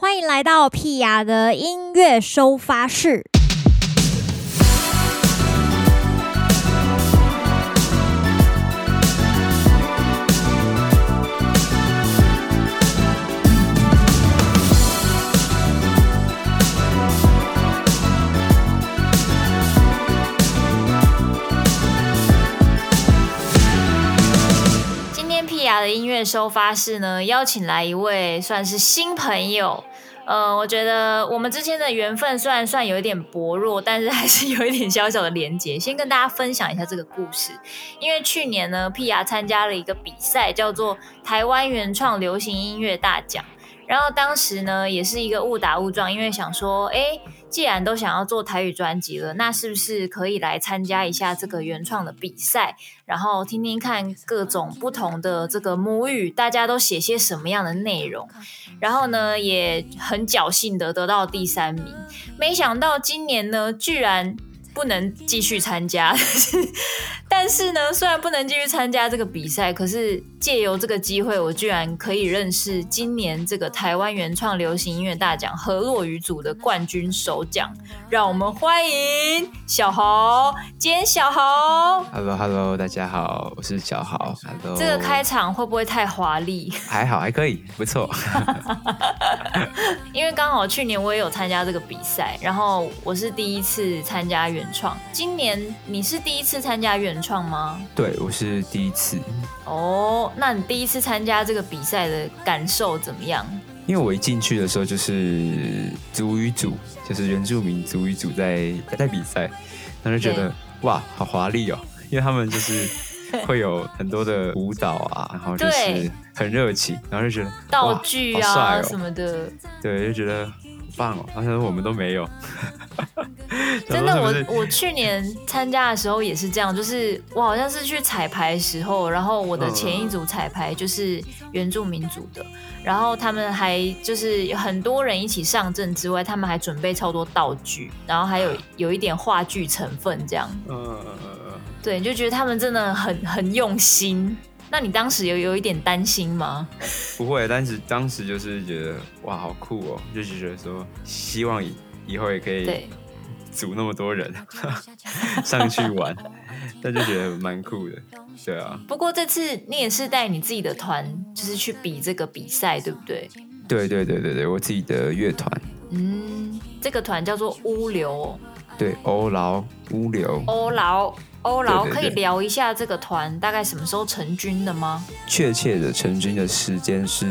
欢迎来到屁雅的音乐收发室。的音乐收发室呢，邀请来一位算是新朋友。呃，我觉得我们之间的缘分虽然算有一点薄弱，但是还是有一点小小的连结。先跟大家分享一下这个故事，因为去年呢，屁雅参加了一个比赛，叫做台湾原创流行音乐大奖。然后当时呢，也是一个误打误撞，因为想说，哎，既然都想要做台语专辑了，那是不是可以来参加一下这个原创的比赛，然后听听看各种不同的这个母语，大家都写些什么样的内容？然后呢，也很侥幸的得到第三名。没想到今年呢，居然。不能继续参加，但是呢，虽然不能继续参加这个比赛，可是借由这个机会，我居然可以认识今年这个台湾原创流行音乐大奖河洛雨组的冠军首奖。让我们欢迎小豪，兼小豪。Hello，Hello，大家好，我是小豪。Hello，这个开场会不会太华丽？还好，还可以，不错。因为刚好去年我也有参加这个比赛，然后我是第一次参加原创。今年你是第一次参加原创吗？对，我是第一次。哦，那你第一次参加这个比赛的感受怎么样？因为我一进去的时候就是族与组，就是原住民族与组在在比赛，然后就觉得哇，好华丽哦！因为他们就是会有很多的舞蹈啊，然后就是很热情，然后就觉得道具啊、哦、什么的，对，就觉得。棒哦！好像我们都没有。真的，我我去年参加的时候也是这样，就是我好像是去彩排的时候，然后我的前一组彩排就是原住民族的，然后他们还就是有很多人一起上阵之外，他们还准备超多道具，然后还有 有一点话剧成分这样。嗯，对，就觉得他们真的很很用心。那你当时有有一点担心吗？不会，但是当时就是觉得哇，好酷哦，就是觉得说希望以以后也可以组那么多人 上去玩，但就觉得蛮酷的，对啊。不过这次你也是带你自己的团，就是去比这个比赛，对不对？对对对对对，我自己的乐团。嗯，这个团叫做乌流。对，欧劳乌流。欧劳。欧劳可以聊一下这个团大概什么时候成军的吗？确切的成军的时间是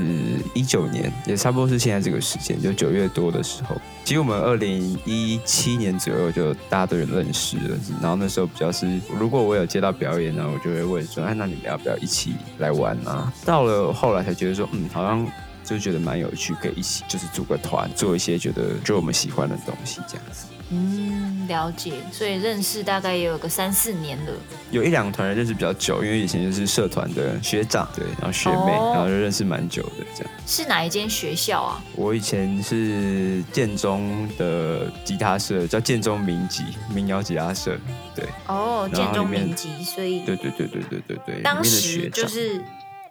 一九年，也差不多是现在这个时间，就九月多的时候。其实我们二零一七年左右就大家都有认识了，然后那时候比较是，如果我有接到表演呢，我就会问说，哎，那你们要不要一起来玩啊？到了后来才觉得说，嗯，好像就觉得蛮有趣，可以一起就是组个团，做一些觉得就我们喜欢的东西这样子。嗯，了解，所以认识大概也有个三四年了。有一两个团认识比较久，因为以前就是社团的学长，对，然后学妹，哦、然后就认识蛮久的这样。是哪一间学校啊？我以前是建中的吉他社，叫建中民吉民谣吉他社，对。哦，建中民吉，所以对对对对对对对，当时就是。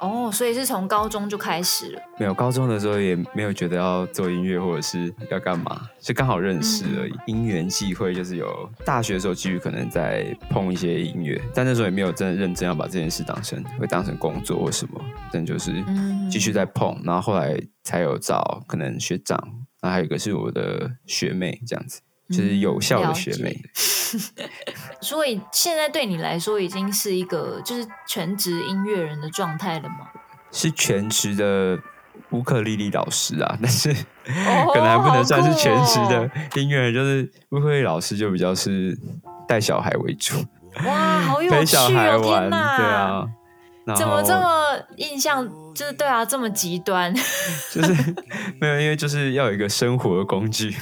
哦，所以是从高中就开始了？没有，高中的时候也没有觉得要做音乐或者是要干嘛，就刚好认识而已。嗯、因缘际会，就是有大学的时候继续可能在碰一些音乐，但那时候也没有真的认真要把这件事当成会当成工作或什么，但就是继续在碰，然后后来才有找可能学长，然后还有一个是我的学妹这样子。就是有效的学妹，嗯、所以现在对你来说已经是一个就是全职音乐人的状态了吗？是全职的乌克丽丽老师啊，但是、哦、可能还不能算是全职的音乐人，哦、就是乌克丽老师就比较是带小孩为主。哇，好有趣、哦！陪小孩玩，对啊，怎么这么印象就是对啊，这么极端？就是没有，因为就是要有一个生活的工具。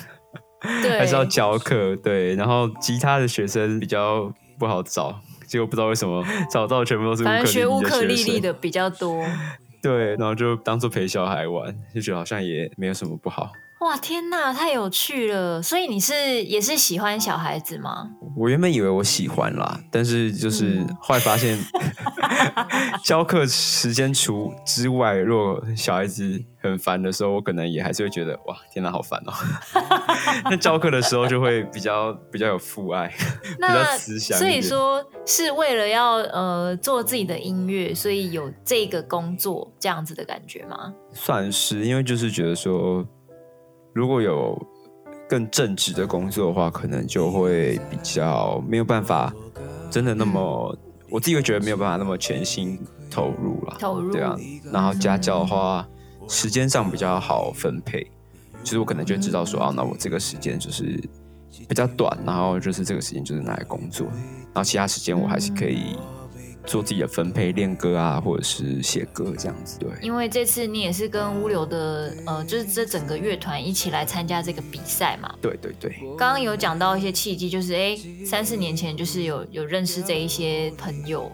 对 还是要教课，对，然后吉他的学生比较不好找，结果不知道为什么找到全部都是乌克丽丽的比较多，对，然后就当做陪小孩玩，就觉得好像也没有什么不好。哇，天哪，太有趣了！所以你是也是喜欢小孩子吗？我原本以为我喜欢啦，但是就是后来发现，教课时间除之外，如果小孩子很烦的时候，我可能也还是会觉得哇，天哪，好烦哦。那教课的时候就会比较比较有父爱，比较慈祥。所以说是为了要呃做自己的音乐，所以有这个工作这样子的感觉吗？算是，因为就是觉得说，如果有。更正职的工作的话，可能就会比较没有办法，真的那么，嗯、我自己会觉得没有办法那么全心投入了。投入，对啊。然后家教的话，嗯、时间上比较好分配，其实我可能就知道说，啊，那我这个时间就是比较短，然后就是这个时间就是拿来工作，然后其他时间我还是可以。做自己的分配，练歌啊，或者是写歌这样子。对，因为这次你也是跟乌流的，呃，就是这整个乐团一起来参加这个比赛嘛。对对对。刚刚有讲到一些契机，就是哎，三四年前就是有有认识这一些朋友，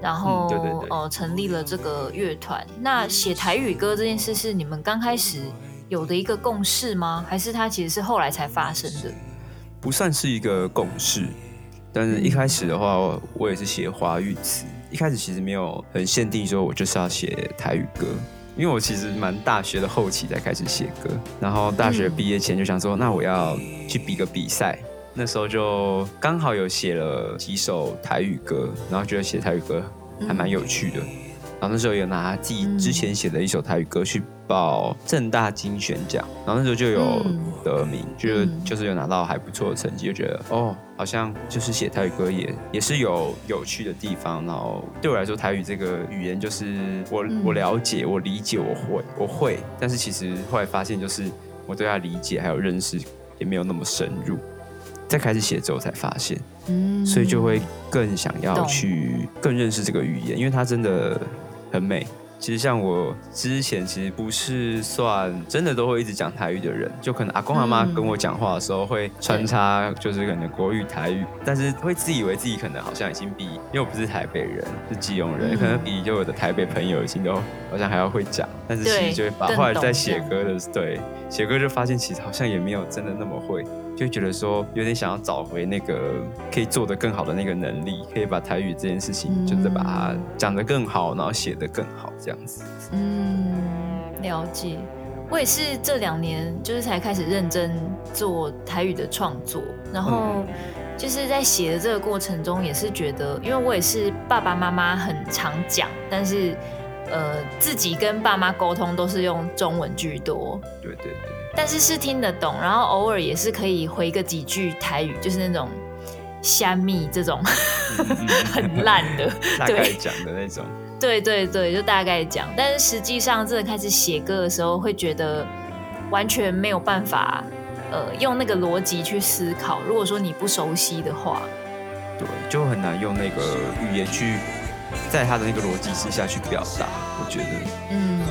然后、嗯、对对对呃成立了这个乐团。那写台语歌这件事是你们刚开始有的一个共识吗？还是它其实是后来才发生的？不算是一个共识。但是一开始的话，我也是写华语词。一开始其实没有很限定说，我就是要写台语歌，因为我其实蛮大学的后期才开始写歌。然后大学毕业前就想说，那我要去比个比赛。那时候就刚好有写了几首台语歌，然后觉得写台语歌还蛮有趣的。然后那时候有拿自己之前写的一首台语歌去报正大金选奖，然后那时候就有得名，就就是有拿到还不错的成绩，就觉得哦，好像就是写台语歌也也是有有趣的地方。然后对我来说，台语这个语言就是我我了解、我理解、我会我会，但是其实后来发现，就是我对它理解还有认识也没有那么深入。在开始写之后才发现，所以就会更想要去更认识这个语言，因为它真的。很美。其实像我之前，其实不是算真的都会一直讲台语的人，就可能阿公阿妈跟我讲话的时候会穿插，就是可能国语台语，但是会自以为自己可能好像已经比，因为我不是台北人，是基隆人，可能比就我的台北朋友已经都好像还要会讲，但是其实就会把后来在写歌的对写歌就发现，其实好像也没有真的那么会。就觉得说有点想要找回那个可以做得更好的那个能力，可以把台语这件事情，就是把它讲得更好，然后写得更好这样子。嗯，了解。我也是这两年就是才开始认真做台语的创作，然后就是在写的这个过程中，也是觉得，因为我也是爸爸妈妈很常讲，但是呃自己跟爸妈沟通都是用中文居多。对对对。但是是听得懂，然后偶尔也是可以回个几句台语，就是那种虾米这种很烂的，大概讲的那种。对对对，就大概讲。但是实际上真的开始写歌的时候，会觉得完全没有办法，呃，用那个逻辑去思考。如果说你不熟悉的话，对，就很难用那个语言去在他的那个逻辑之下去表达。我觉得，嗯。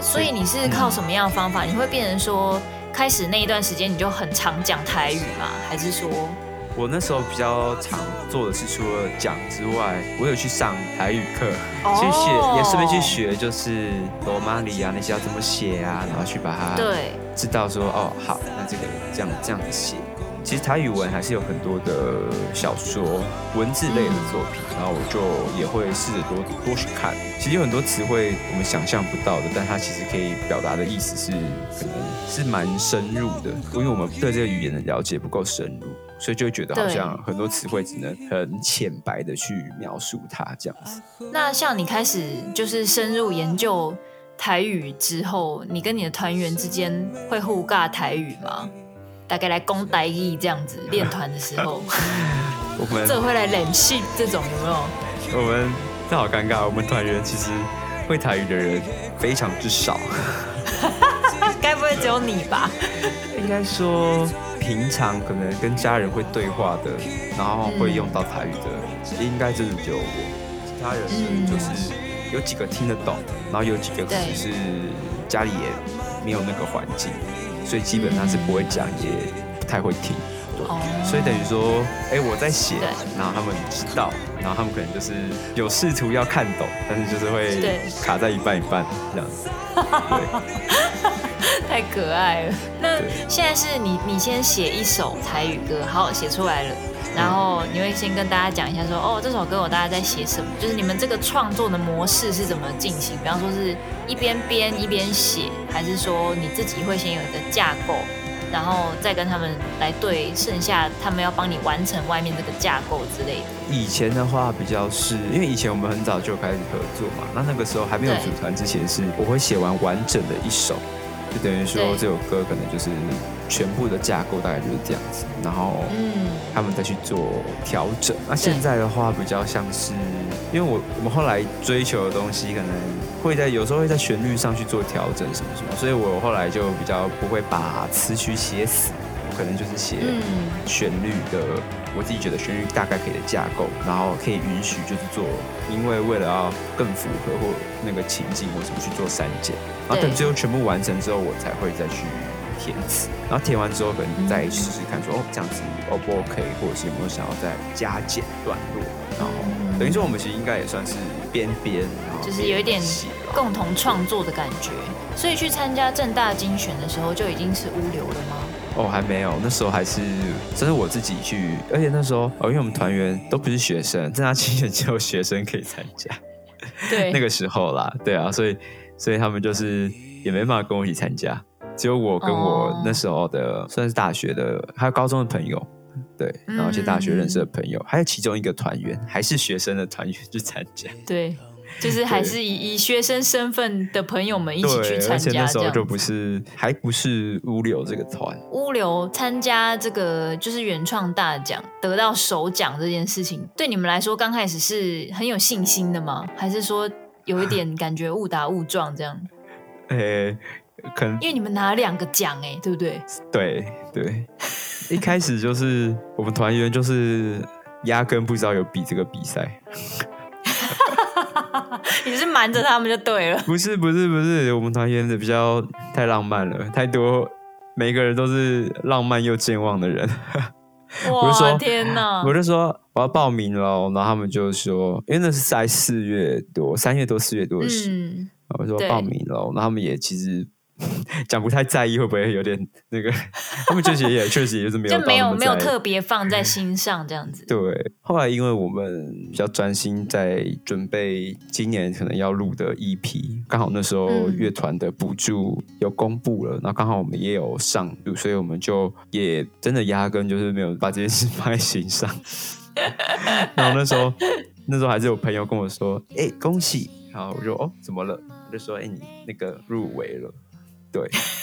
那所以你是靠什么样的方法？嗯、你会变成说，开始那一段时间你就很常讲台语吗？还是说，我那时候比较常做的是，除了讲之外，我有去上台语课，哦、去学，也顺便去学，就是罗马里啊那些要怎么写啊，然后去把它对知道说，哦，好，那这个这样这样子写。其实台语文还是有很多的小说、文字类的作品，然后我就也会试着多多去看。其实有很多词汇我们想象不到的，但它其实可以表达的意思是可能是蛮深入的。因为我们对这个语言的了解不够深入，所以就会觉得好像很多词汇只能很浅白的去描述它这样子。那像你开始就是深入研究台语之后，你跟你的团员之间会互尬台语吗？大概来攻台语这样子练团的时候，我们这会来冷气这种有没有？我们这好尴尬，我们团员其实会台语的人非常之少。该不会只有你吧？应该说，平常可能跟家人会对话的，然后会用到台语的，嗯、应该真的只有我。其他人呢，就是有几个听得懂，然后有几个可能是家里也没有那个环境。所以基本上是不会讲，也不太会听，对。所以等于说，哎，我在写，然后他们知道，然后他们可能就是有试图要看懂，但是就是会卡在一半一半这样子。对，太可爱了。那现在是你你先写一首台语歌，好，写出来了，然后你会先跟大家讲一下说，哦，这首歌我大概在写什么？就是你们这个创作的模式是怎么进行？比方说是一边编一边写，还是说你自己会先有一个架构？然后再跟他们来对，剩下他们要帮你完成外面这个架构之类的。以前的话比较是因为以前我们很早就开始合作嘛，那那个时候还没有组团之前，是我会写完完整的一首，就等于说这首歌可能就是全部的架构大概就是这样子，然后嗯，他们再去做调整。那现在的话比较像是，因为我我们后来追求的东西可能会在有时候会在旋律上去做调整什么什么，所以我后来就比较不会把词曲写死，我可能就是写旋律的。我自己觉得旋律大概可以的架构，然后可以允许就是做，因为为了要更符合或那个情境我怎么去做删减，然后等最后全部完成之后，我才会再去填词，然后填完之后可能再试试看说，说哦这样子 O 不 OK，或者是有没有想要再加减段落，然后等于说我们其实应该也算是边编，然后就是有一点共同创作的感觉。所以去参加正大精选的时候就已经是乌流了吗？哦，还没有，那时候还是这是我自己去，而且那时候哦，因为我们团员都不是学生，正大金选只有学生可以参加，对，那个时候啦，对啊，所以所以他们就是也没办法跟我一起参加。只有我跟我那时候的算是大学的，还有高中的朋友，对，然后一些大学认识的朋友，嗯、还有其中一个团员还是学生的团员去参加，对，就是还是以以学生身份的朋友们一起去参加，而且那时候就不是还不是乌流这个团，乌流参加这个就是原创大奖得到首奖这件事情，对你们来说刚开始是很有信心的吗？还是说有一点感觉误打误撞这样？呃、欸。可能因为你们拿了两个奖哎，对不对？对对，一开始就是我们团员就是压根不知道有比这个比赛，你是瞒着他们就对了。不是不是不是，我们团演的比较太浪漫了，太多每个人都是浪漫又健忘的人。哇我就说天哪！我就说我要报名了，然后他们就说，因为那是在四月多、三月多、四月多的事，嗯、我说报名了，然后他们也其实。讲不太在意会不会有点那个？他们确实也 确实也就是没有就没有没有特别放在心上这样子。对，后来因为我们比较专心在准备今年可能要录的 EP，刚好那时候乐团的补助有公布了，嗯、然后刚好我们也有上，所以我们就也真的压根就是没有把这件事放在心上。然后那时候那时候还是有朋友跟我说：“哎、欸，恭喜！”然后我就哦，怎么了？我就说：“哎、欸，你那个入围了。”对，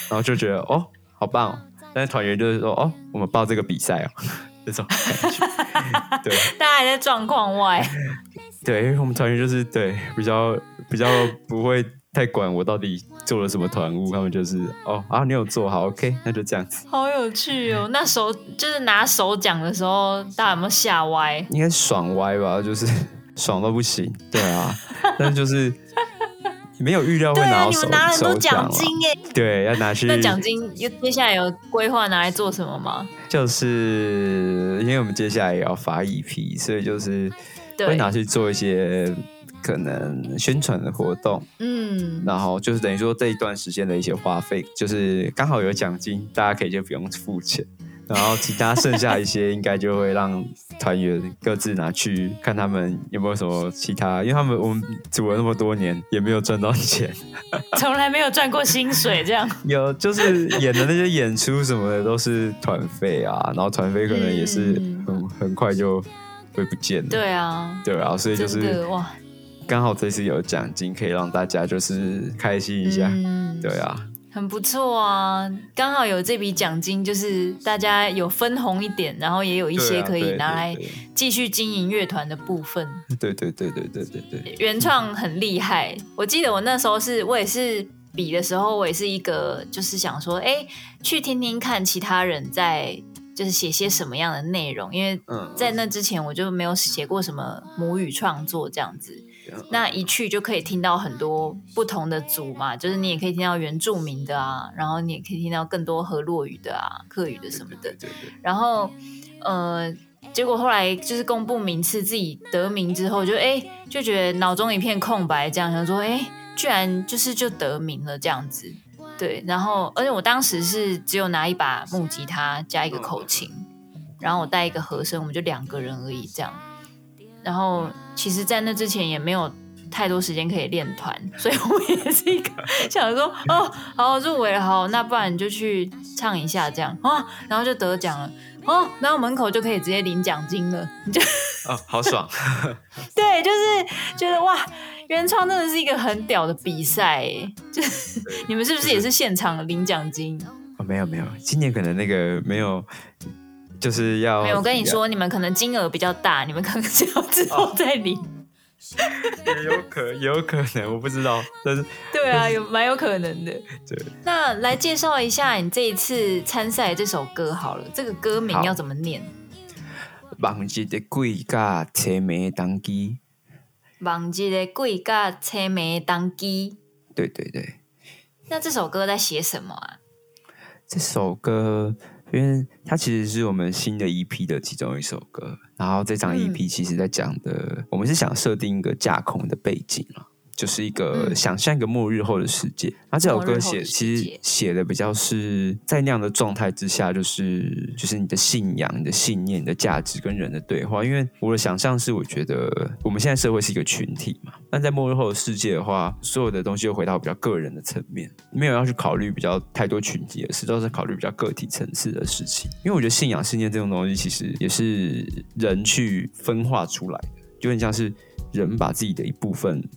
然后就觉得哦，好棒哦！但是团员就是说哦，我们报这个比赛哦，这种感觉。对，大家还在状况外。对，因为我们团员就是对比较比较不会太管我到底做了什么团务，他们就是哦啊，你有做好，OK，那就这样子。好有趣哦！那手就是拿手奖的时候，大家有没有吓歪？应该爽歪吧，就是 爽到不行。对啊，但是就是。没有预料会拿到手，对啊，你们拿了很多奖金耶！对，要拿去。那奖金接下来有规划拿来做什么吗？就是因为我们接下来也要发 EP，所以就是会拿去做一些可能宣传的活动。嗯，然后就是等于说这一段时间的一些花费，就是刚好有奖金，大家可以就不用付钱。然后其他剩下一些，应该就会让团员各自拿去看他们有没有什么其他，因为他们我们组了那么多年，也没有赚到钱，从来没有赚过薪水这样。有就是演的那些演出什么的都是团费啊，然后团费可能也是很、嗯、很快就会不见了。对啊，对啊，所以就是哇，刚好这次有奖金可以让大家就是开心一下，嗯、对啊。很不错啊，刚好有这笔奖金，就是大家有分红一点，然后也有一些可以拿来继续经营乐团的部分。对对对对对对对，原创很厉害。我记得我那时候是我也是比的时候，我也是一个就是想说，哎，去听听看其他人在就是写些什么样的内容，因为在那之前我就没有写过什么母语创作这样子。那一去就可以听到很多不同的组嘛，就是你也可以听到原住民的啊，然后你也可以听到更多河洛语的啊、客语的什么的。对对对。然后，呃，结果后来就是公布名次，自己得名之后就，就哎就觉得脑中一片空白，这样想说，哎，居然就是就得名了这样子。对，然后而且我当时是只有拿一把木吉他加一个口琴，然后我带一个和声，我们就两个人而已这样。然后其实，在那之前也没有太多时间可以练团，所以我也是一个想说，哦，好入围了，好，那不然你就去唱一下这样啊，然后就得奖了，哦，然后门口就可以直接领奖金了，你就哦，好爽，对，就是觉得哇，原创真的是一个很屌的比赛，就是你们是不是也是现场领奖金？哦，没有没有，今年可能那个没有。就是要没有，我跟你说，你们可能金额比较大，你们可能是要之后再领，也有可 也有可能，我不知道，但是对啊，有蛮有可能的。对，那来介绍一下你这一次参赛这首歌好了，这个歌名要怎么念？忘记的鬼甲车眉当机，忘记的鬼甲车眉当机。对对对。那这首歌在写什么啊？这首歌。因为它其实是我们新的 EP 的其中一首歌，然后这张 EP 其实在讲的，嗯、我们是想设定一个架空的背景啊。就是一个想象一个末日后的世界。那、嗯、这首歌写其实写的比较是在那样的状态之下，就是就是你的信仰、你的信念、你的价值跟人的对话。因为我的想象是，我觉得我们现在社会是一个群体嘛，但在末日后的世界的话，所有的东西又回到比较个人的层面，没有要去考虑比较太多群体的事，都是考虑比较个体层次的事情。因为我觉得信仰、信念这种东西，其实也是人去分化出来的，就很像是人把自己的一部分。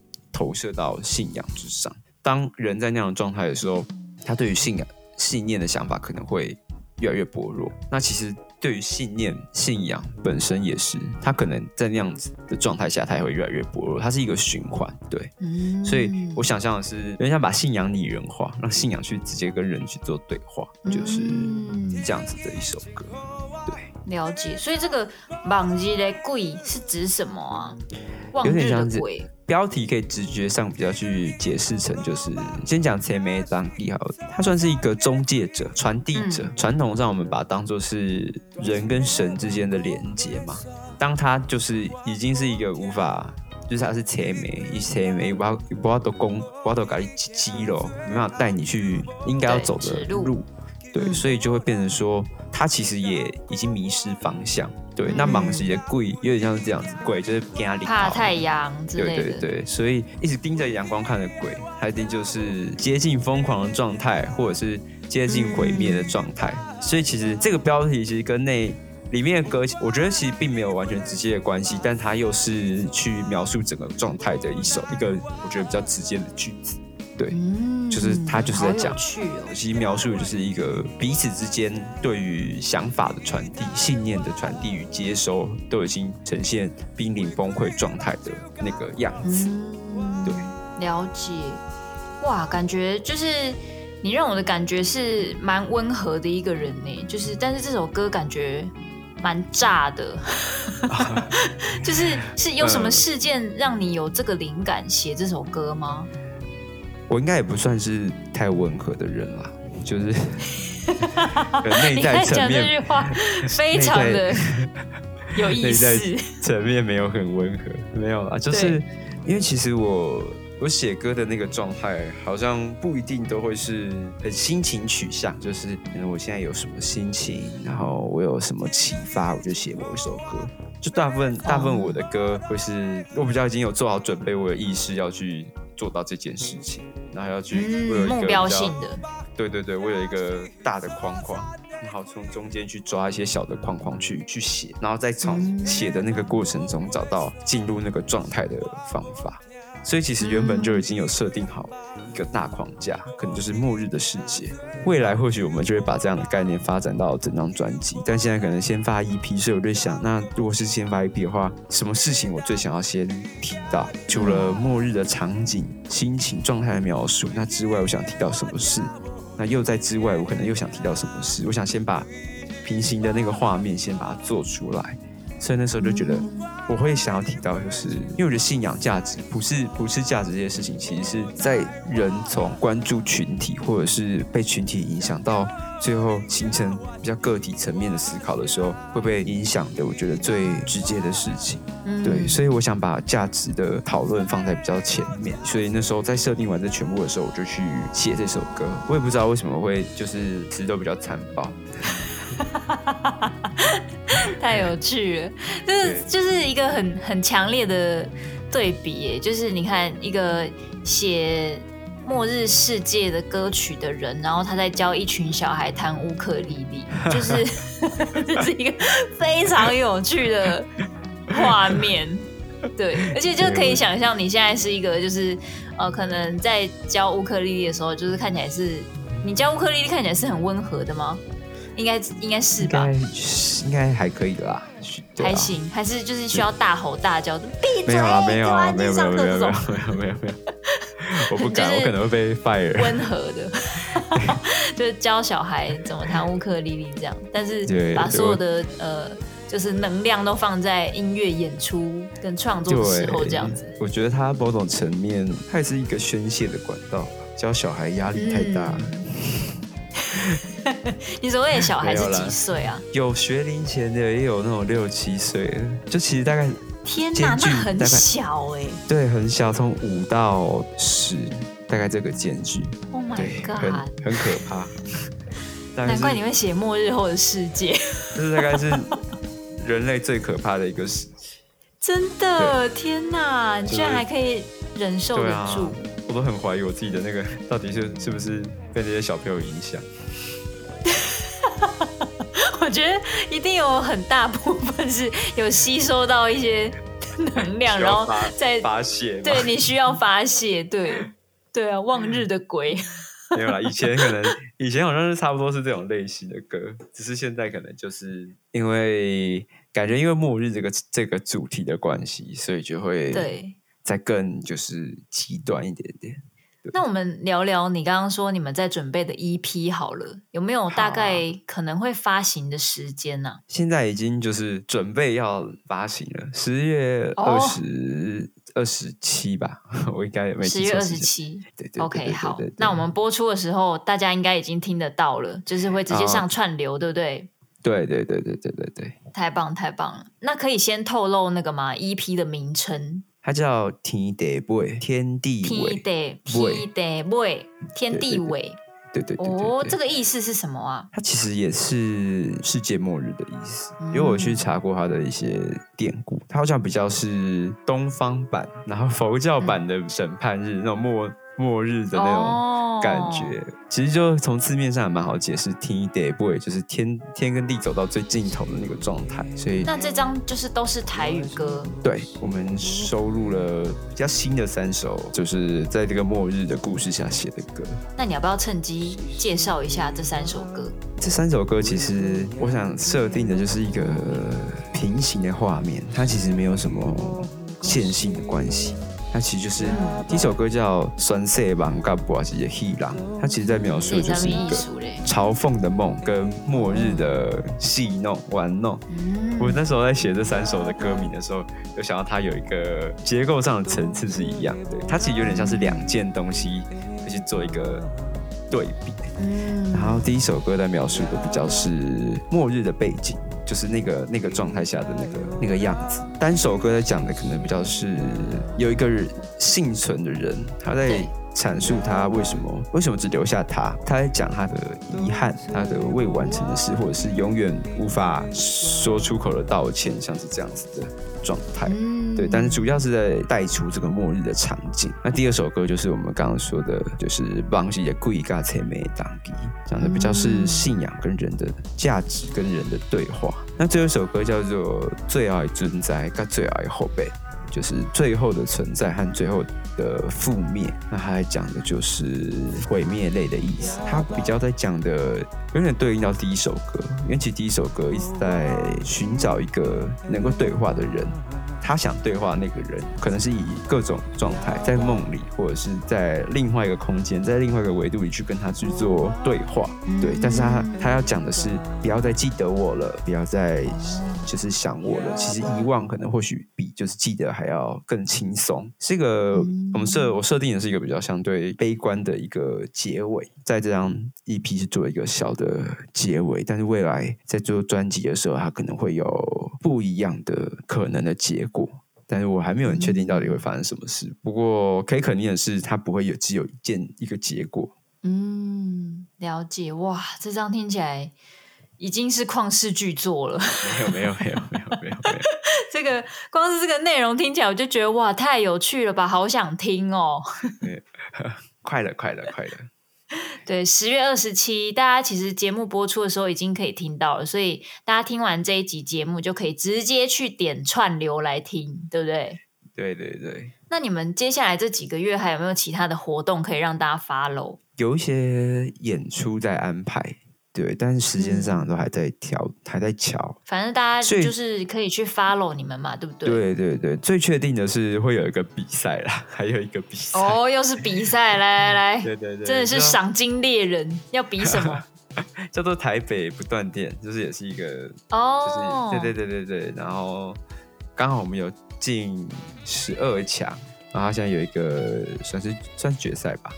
投射到信仰之上。当人在那样的状态的时候，他对于信仰、信念的想法可能会越来越薄弱。那其实对于信念、信仰本身也是，他可能在那样子的状态下，他也会越来越薄弱。它是一个循环，对。嗯。所以我想象的是，人家把信仰拟人化，让信仰去直接跟人去做对话，就是这样子的一首歌。对，了解。所以这个“忘记的鬼”是指什么啊？忘记的鬼。标题可以直觉上比较去解释成，就是先讲前面当地好，它算是一个中介者、传递者。传、嗯、统上我们把它当做是人跟神之间的连接嘛。当它就是已经是一个无法，就是它是前面一前面，不要不要都攻，不要都搞鸡了，没办法带你去应该要走的路。对，嗯、所以就会变成说，他其实也已经迷失方向。对，嗯、那蟒蛇的鬼有点像是这样子，鬼就是怕太阳之类的。对对对，所以一直盯着阳光看的鬼，他一定就是接近疯狂的状态，或者是接近毁灭的状态。嗯、所以其实这个标题其实跟那里面的歌，我觉得其实并没有完全直接的关系，但它又是去描述整个状态的一首一个我觉得比较直接的句子。对，嗯、就是他就是在讲，哦、其实描述的就是一个彼此之间对于想法的传递、信念的传递与接收，都已经呈现濒临崩溃状态的那个样子。嗯、对，了解。哇，感觉就是你让我的感觉是蛮温和的一个人呢。就是，但是这首歌感觉蛮炸的，就是是有什么事件让你有这个灵感写这首歌吗？我应该也不算是太温和的人啦，就是 内在层面，这句话 非常的 有意思。层面没有很温和，没有啦，就是因为其实我我写歌的那个状态，好像不一定都会是很心情取向，就是我现在有什么心情，然后我有什么启发，我就写某一首歌。就大部分大部分我的歌会是，我比较已经有做好准备，我有意识要去做到这件事情。然后要去，我有一个目标性的，对对对，我有一个大的框框，然后从中间去抓一些小的框框去去写，然后再从写的那个过程中找到进入那个状态的方法。所以其实原本就已经有设定好一个大框架，可能就是末日的世界。未来或许我们就会把这样的概念发展到整张专辑，但现在可能先发 EP，所以我就想，那如果是先发 EP 的话，什么事情我最想要先提到？除了末日的场景、心情、状态的描述，那之外，我想提到什么事？那又在之外，我可能又想提到什么事？我想先把平行的那个画面先把它做出来。所以那时候就觉得，我会想要提到，就是因为我觉得信仰价值不是不是价值这件事情，其实是在人从关注群体或者是被群体影响到最后形成比较个体层面的思考的时候，会被影响的。我觉得最直接的事情，嗯、对，所以我想把价值的讨论放在比较前面。所以那时候在设定完这全部的时候，我就去写这首歌。我也不知道为什么会就是词都比较残暴。太有趣了，就是就是一个很很强烈的对比耶，就是你看一个写末日世界的歌曲的人，然后他在教一群小孩弹乌克丽丽，就是 这是一个非常有趣的画面，对，而且就可以想象你现在是一个就是呃，可能在教乌克丽丽的时候，就是看起来是你教乌克丽丽看起来是很温和的吗？应该应该是吧，应该还可以啦，啊、还行，还是就是需要大吼大叫的闭嘴，没有啊，没有啊，没有没有没有没有没有没有，我不敢，我可能会被 fire。温和的，就是教小孩怎么弹乌克丽丽这样，但是把所有的呃，就是能量都放在音乐演出跟创作的时候这样子。我觉得他某种层面，它也是一个宣泄的管道，教小孩压力太大。嗯 你所谓的小孩是几岁啊？有，有学龄前的，也有那种六七岁的，就其实大概天哪，那很小哎、欸，对，很小，从五到十，大概这个间距。Oh my god，很很可怕。难怪你会写末日后的世界，这是大概是人类最可怕的一个时期。真的，天哪，你居然还可以忍受得住。啊、我都很怀疑我自己的那个到底是是不是被这些小朋友影响。我觉得一定有很大部分是有吸收到一些能量，然后再发泄。对，你需要发泄，对对啊，望日的鬼。没有啦，以前可能以前好像是差不多是这种类型的歌，只是现在可能就是因为感觉因为末日这个这个主题的关系，所以就会对再更就是极端一点点。那我们聊聊你刚刚说你们在准备的 EP 好了，有没有大概可能会发行的时间呢、啊？现在已经就是准备要发行了，十月二十二十七吧，我应该没记错。十月二十七，对对，OK，好。那我们播出的时候，大家应该已经听得到了，就是会直接上串流，对不对？对对对对对对对，太棒太棒了。那可以先透露那个吗？EP 的名称？它叫天地尾，天地尾，天地天地尾，天地尾。对对对，哦，这个意思是什么啊？它其实也是世界末日的意思，因为我去查过它的一些典故，它好像比较是东方版，然后佛教版的审判日那种末末日的那种感觉。哦其实就从字面上也蛮好解释，，T day boy 就是天天跟地走到最尽头的那个状态。所以那这张就是都是台语歌。对，我们收录了比较新的三首，就是在这个末日的故事下写的歌。那你要不要趁机介绍一下这三首歌？这三首歌其实我想设定的就是一个平行的画面，它其实没有什么线性的关系。它其实就是第一首歌叫《酸涩芒嘎布瓦吉的希朗》，它其实在描述的就是一个嘲讽的梦跟末日的戏弄玩弄。我那时候在写这三首的歌名的时候，就想到它有一个结构上的层次是一样的，它其实有点像是两件东西会去做一个对比。然后第一首歌在描述的比较是末日的背景。就是那个那个状态下的那个那个样子。单首歌在讲的可能比较是有一个幸存的人，他在阐述他为什么为什么只留下他，他在讲他的遗憾，他的未完成的事，或者是永远无法说出口的道歉，像是这样子的状态。对，但是主要是在带出这个末日的场景。那第二首歌就是我们刚刚说的，就是邦西的贵嘎才没当机，讲的比较是信仰跟人的价值跟人的对话。那最后一首歌叫做《最爱存在跟最爱后辈》，就是最后的存在和最后的覆灭。那他还讲的就是毁灭类的意思。他比较在讲的有点对应到第一首歌，因为其实第一首歌一直在寻找一个能够对话的人。他想对话那个人，可能是以各种状态，在梦里，或者是在另外一个空间，在另外一个维度里去跟他去做对话。对，但是他他要讲的是，不要再记得我了，不要再就是想我了。其实遗忘可能或许比就是记得还要更轻松。是一个我们设我设定的是一个比较相对悲观的一个结尾，在这张 EP 是做一个小的结尾，但是未来在做专辑的时候，它可能会有不一样的可能的结果。但是我还没有很确定到底会发生什么事。不过可以肯定的是，它不会有只有一件一个结果。嗯，了解。哇，这张听起来已经是旷世巨作了。没有，没有，没有，没有，没有，没有。这个光是这个内容听起来，我就觉得哇，太有趣了吧，好想听哦。快了，快了，快了。对，十月二十七，大家其实节目播出的时候已经可以听到了，所以大家听完这一集节目就可以直接去点串流来听，对不对？对对对。那你们接下来这几个月还有没有其他的活动可以让大家 follow？有一些演出在安排。对，但是时间上都还在调，嗯、还在瞧。反正大家就是可以去 follow 你们嘛，对不对？对对对，最确定的是会有一个比赛啦，还有一个比赛。哦，又是比赛，来来来，对对对，真的是赏金猎人，要比什么？叫做台北不断电，就是也是一个哦，就是对对对对对，然后刚好我们有进十二强，然后他现在有一个算是算是决赛吧，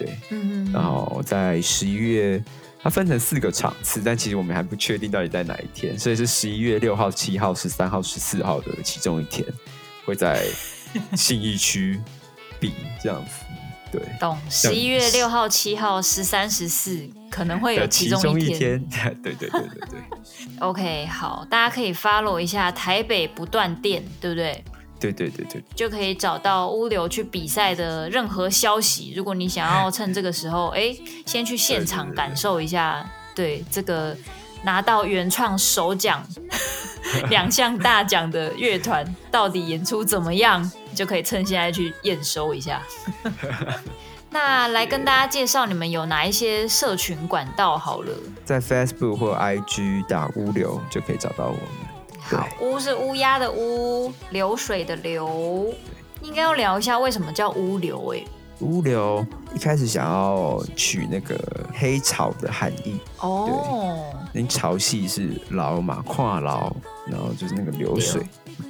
对，嗯嗯，然后在十一月。它分成四个场次，但其实我们还不确定到底在哪一天，所以是十一月六号、七号、十三号、十四号的其中一天，会在信义区比这样子。对，懂。十一月六号、七号、十三、十四可能会有其中一天。一 天对对对对对。OK，好，大家可以 follow 一下台北不断电，对不对？对对对对，就可以找到乌流去比赛的任何消息。如果你想要趁这个时候，哎，先去现场感受一下，对，这个拿到原创首奖两项大奖的乐团到底演出怎么样，就可以趁现在去验收一下。那来跟大家介绍你们有哪一些社群管道好了，在 Facebook 或 IG 打乌流就可以找到我们。好，乌是乌鸦的乌，流水的流，应该要聊一下为什么叫乌流哎。乌流一开始想要取那个黑潮的含义。哦，对，因潮汐是捞嘛，跨捞，然后就是那个流水，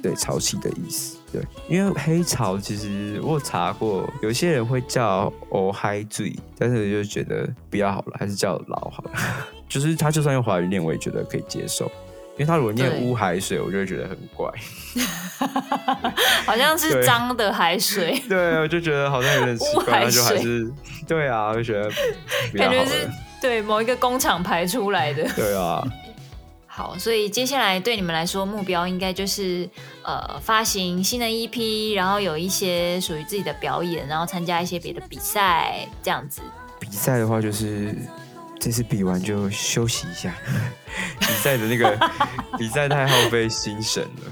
对，潮汐的意思，对，因为黑潮其实我有查过，有些人会叫哦嗨醉，但是我就觉得不要好了，还是叫捞好了，就是他就算用华语念，我也觉得可以接受。因为他如果念乌海水，我就会觉得很怪，好像是脏的海水。对，我就觉得好像有点奇怪，那就还是对啊，我就觉得感觉是对某一个工厂排出来的。对啊，好，所以接下来对你们来说，目标应该就是呃发行新的 EP，然后有一些属于自己的表演，然后参加一些别的比赛，这样子。比赛的话就是。这次比完就休息一下，比赛的那个比赛太耗费心神了，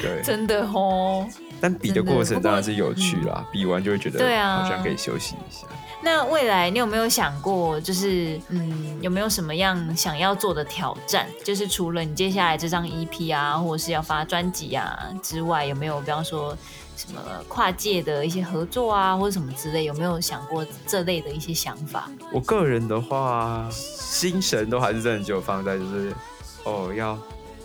对，真的哦。但比的过程当然是有趣啦，比完就会觉得对啊，好像可以休息一下。那未来你有没有想过，就是嗯，有没有什么样想要做的挑战？就是除了你接下来这张 EP 啊，或者是要发专辑啊之外，有没有比方说？什么跨界的一些合作啊，或者什么之类，有没有想过这类的一些想法？我个人的话，心神都还是真的就放在就是，哦，要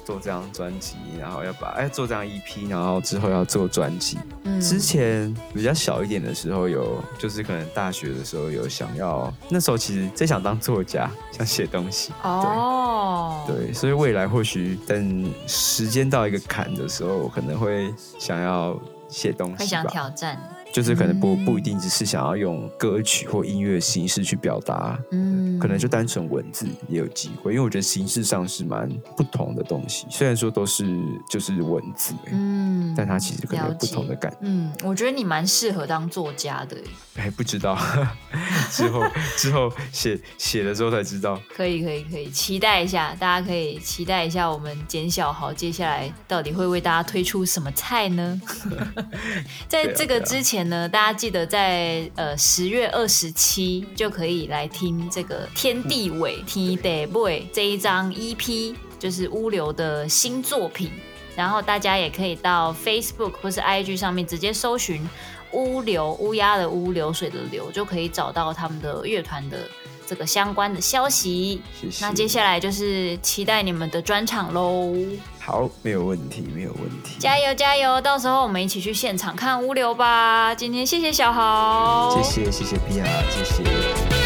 做这张专辑，然后要把哎做这张 EP，然后之后要做专辑。嗯，之前比较小一点的时候有，有就是可能大学的时候有想要，那时候其实最想当作家，想写东西。哦，对，对，所以未来或许等时间到一个坎的时候，我可能会想要。写东西，会想挑战，就是可能不不一定只是想要用歌曲或音乐形式去表达，嗯，可能就单纯文字也有机会，因为我觉得形式上是蛮不同的东西，虽然说都是就是文字，嗯，但它其实可能有不同的感觉，嗯，我觉得你蛮适合当作家的，哎，不知道 之后之后写写的时候才知道，可以可以可以期待一下，大家可以期待一下我们简小豪接下来到底会为大家推出什么菜呢？在这个之前呢，大家记得在呃十月二十七就可以来听这个天地尾天地尾这一张 EP，就是乌流的新作品。然后大家也可以到 Facebook 或是 IG 上面直接搜寻“乌流”乌鸦的乌流水的流，就可以找到他们的乐团的这个相关的消息。谢谢。那接下来就是期待你们的专场喽。好，没有问题，没有问题。加油加油！到时候我们一起去现场看物流吧。今天谢谢小豪，谢谢谢谢 Pia，谢谢。